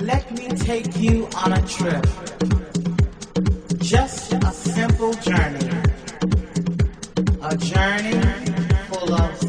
Let me take you on a trip. Just a simple journey. A journey full of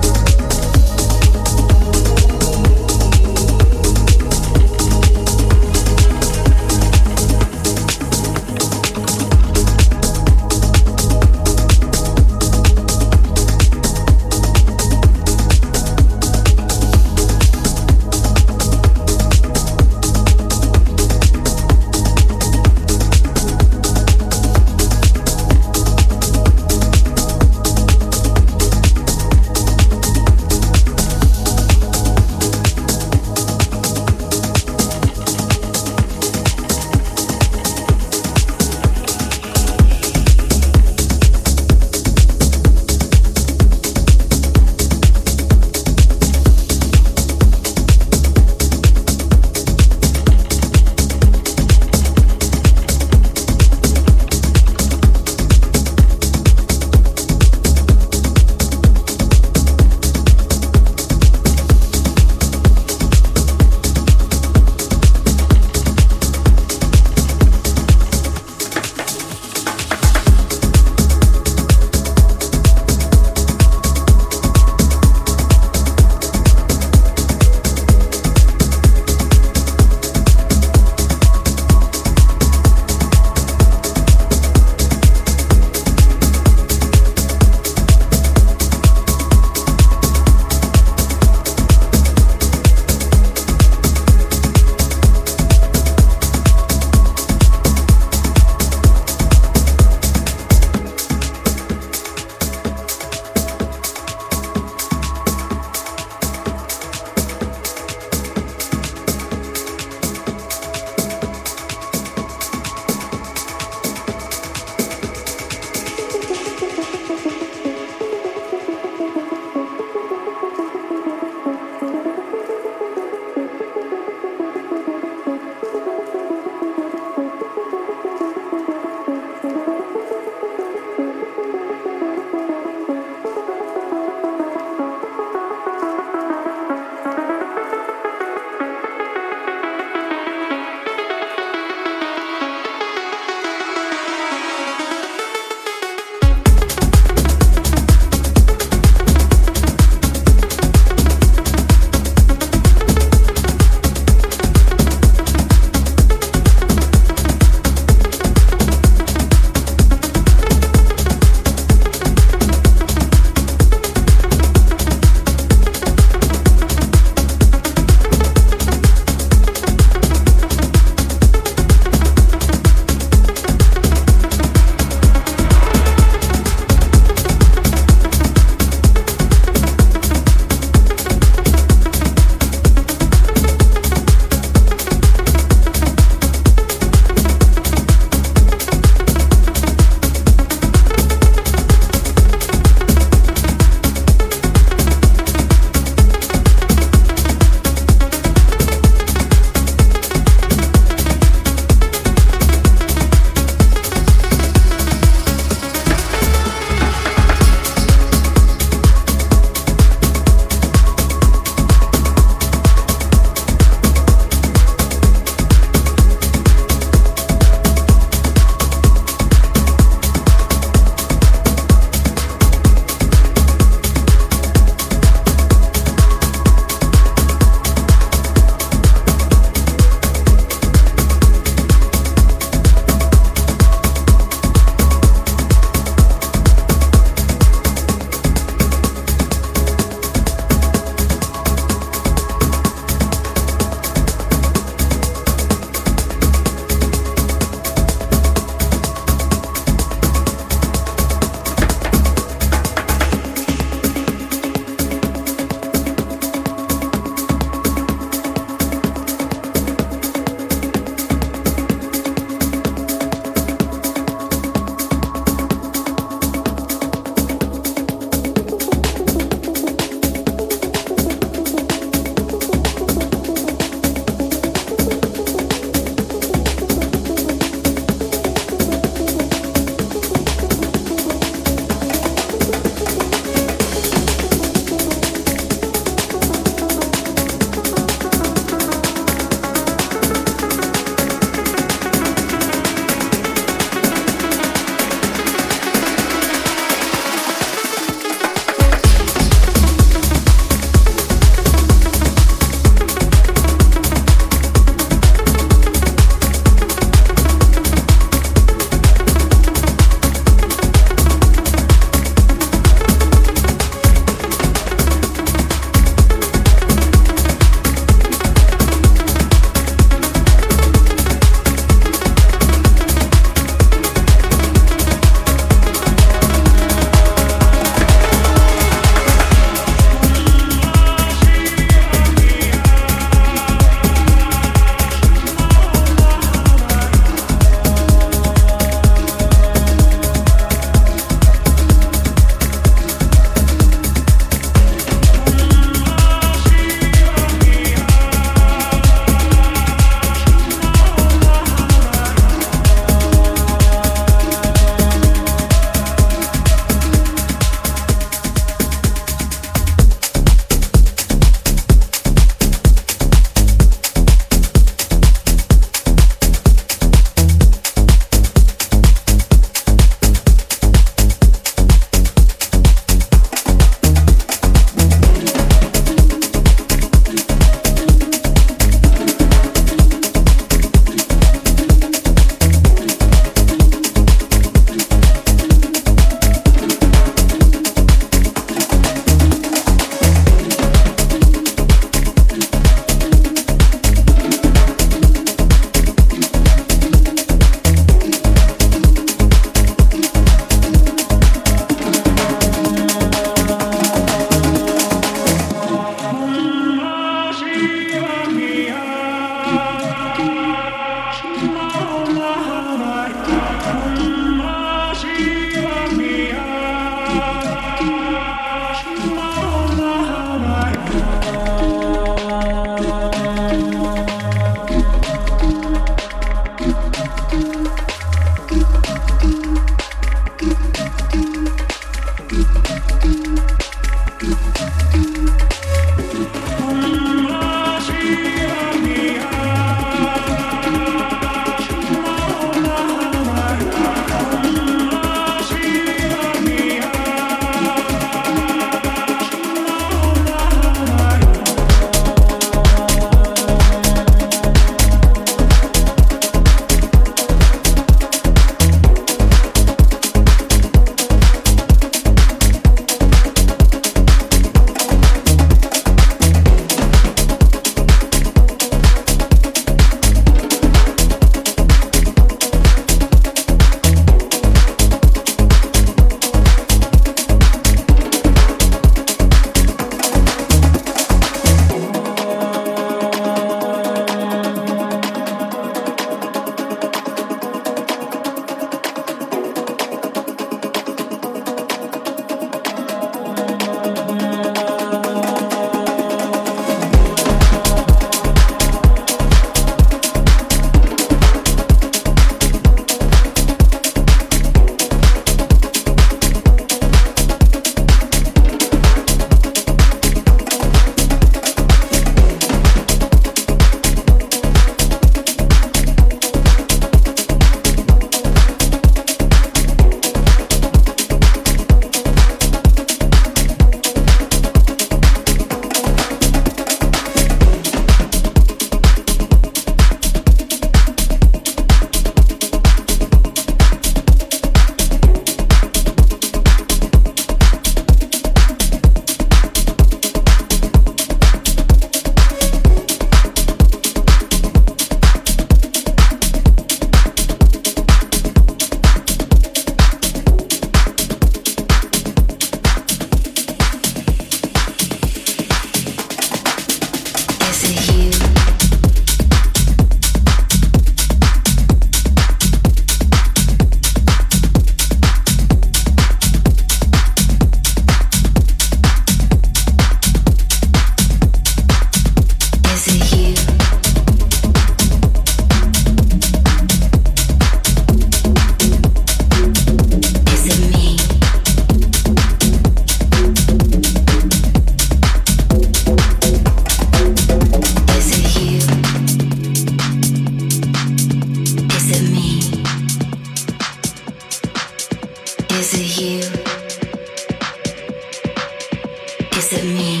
Is it me?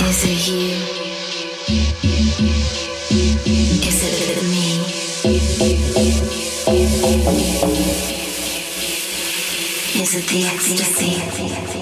Is it you? Is it me? Is it the ecstasy?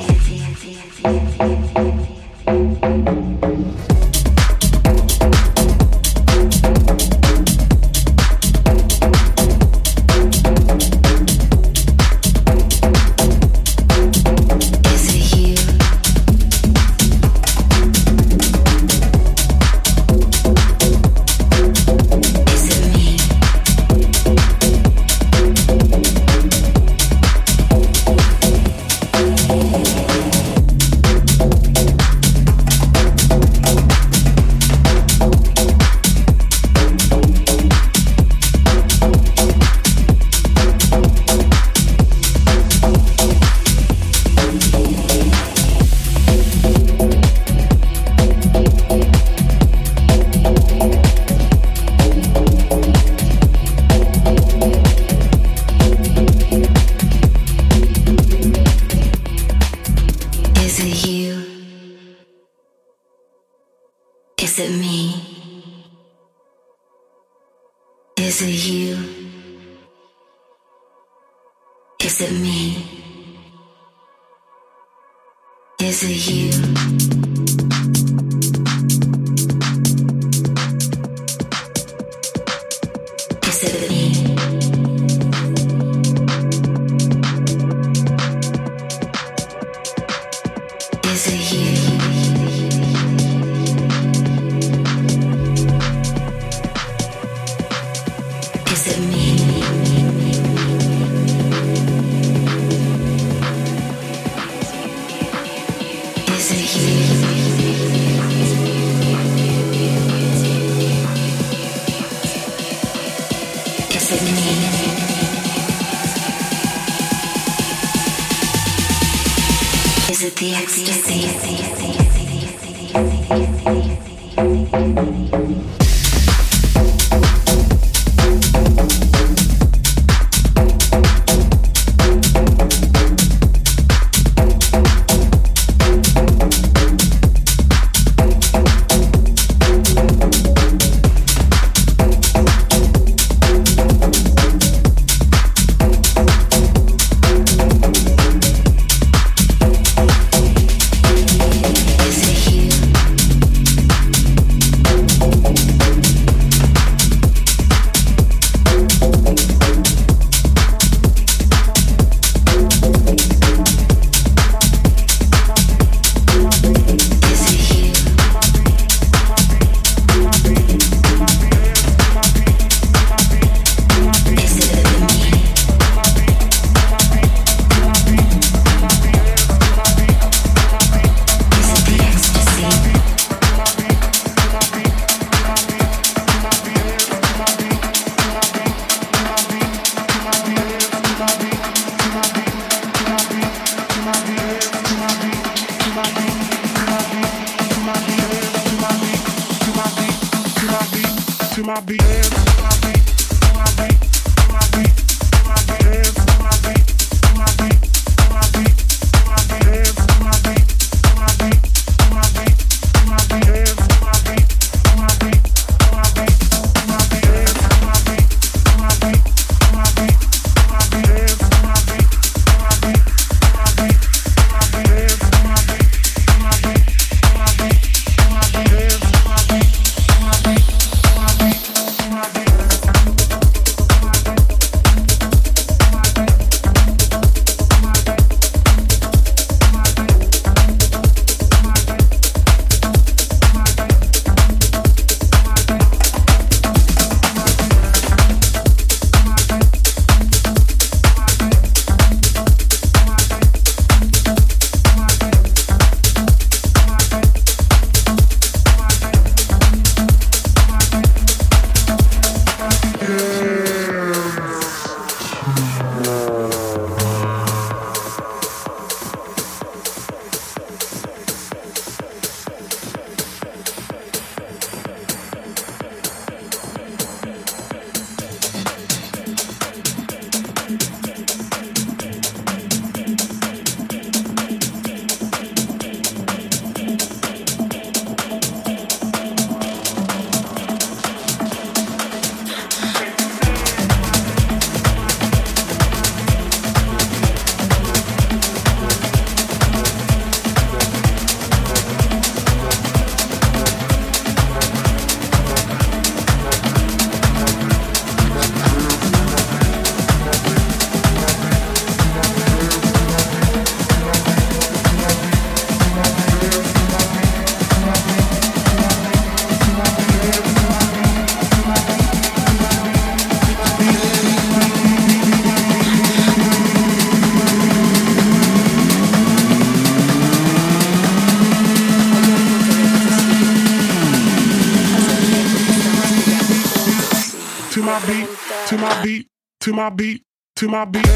my beat, to my beat. Me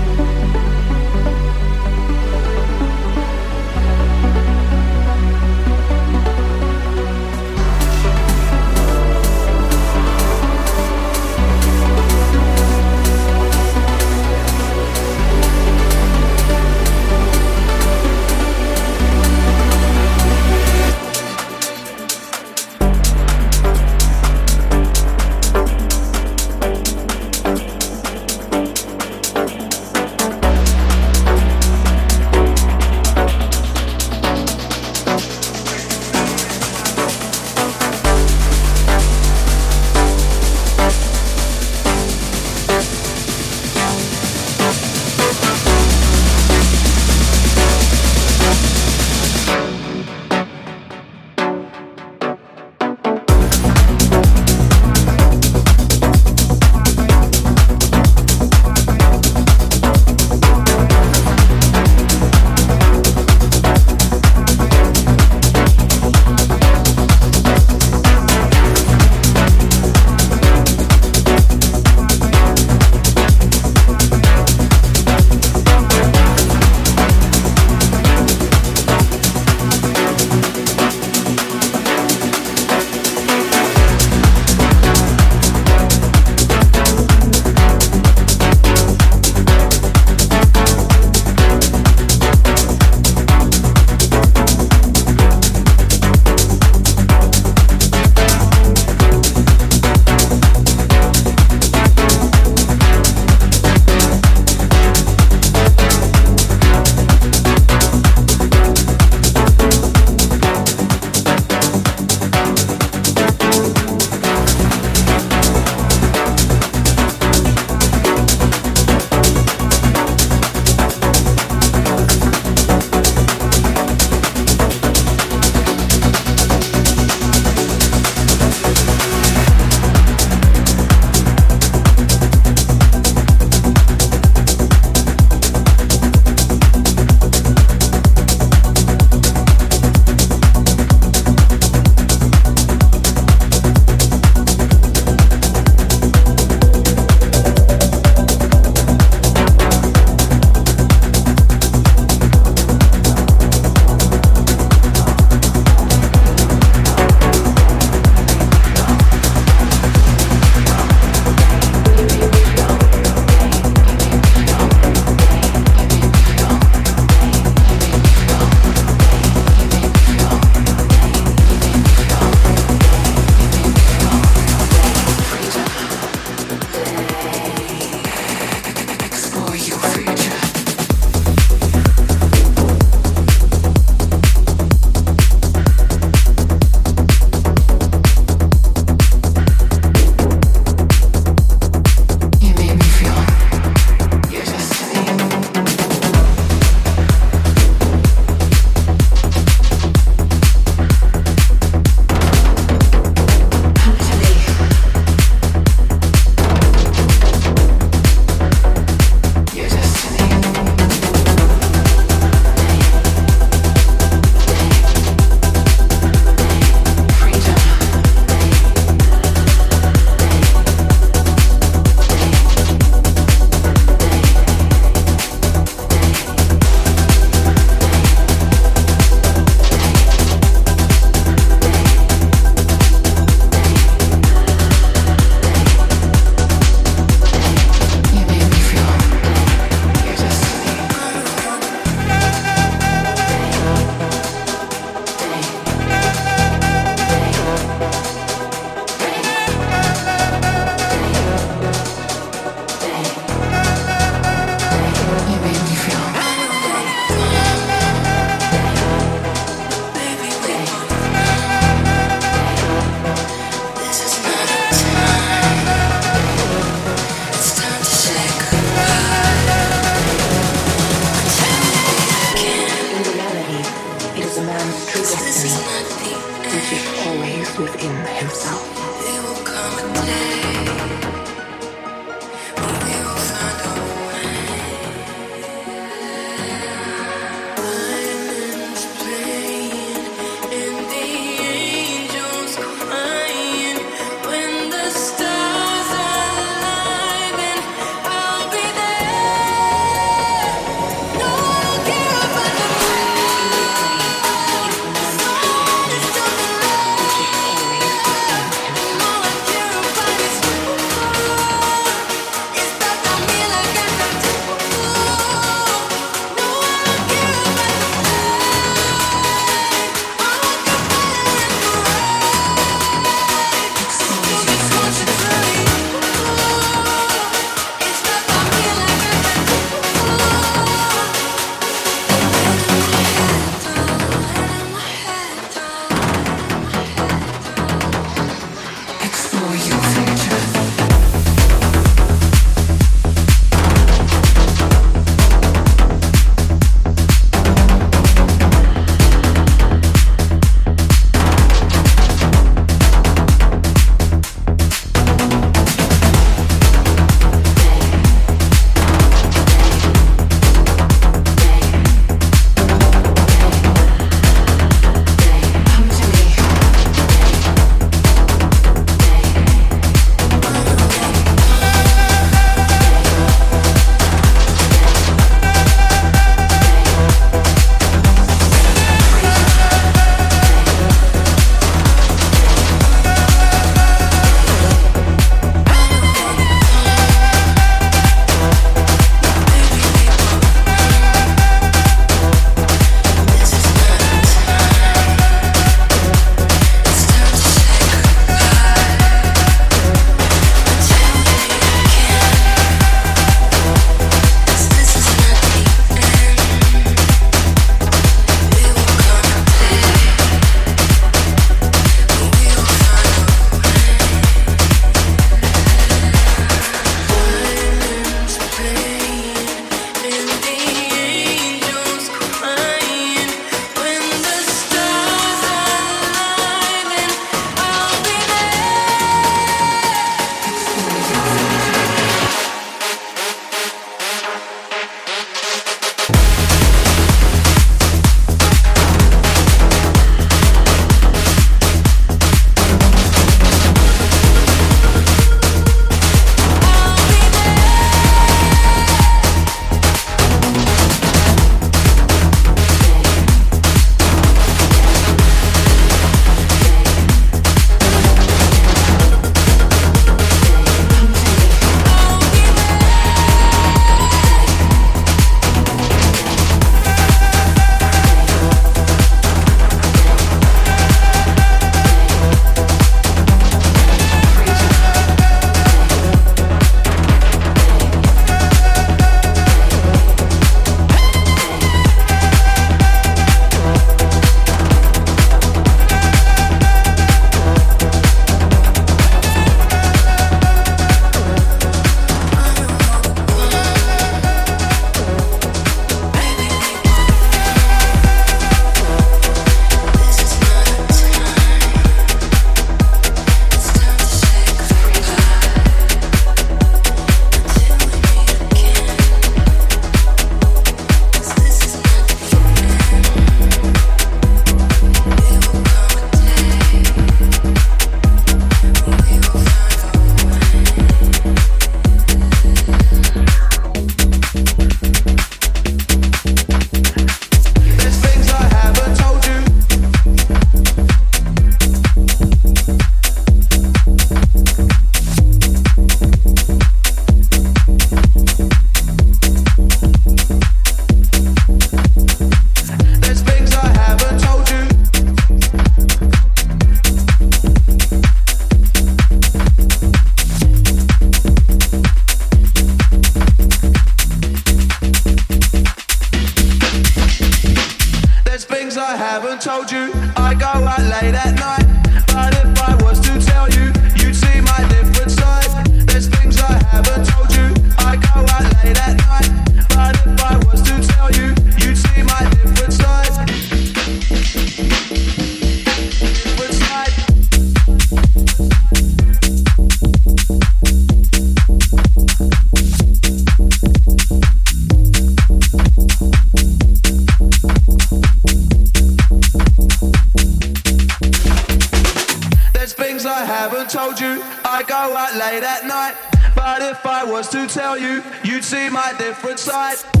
was to tell you, you'd see my different side.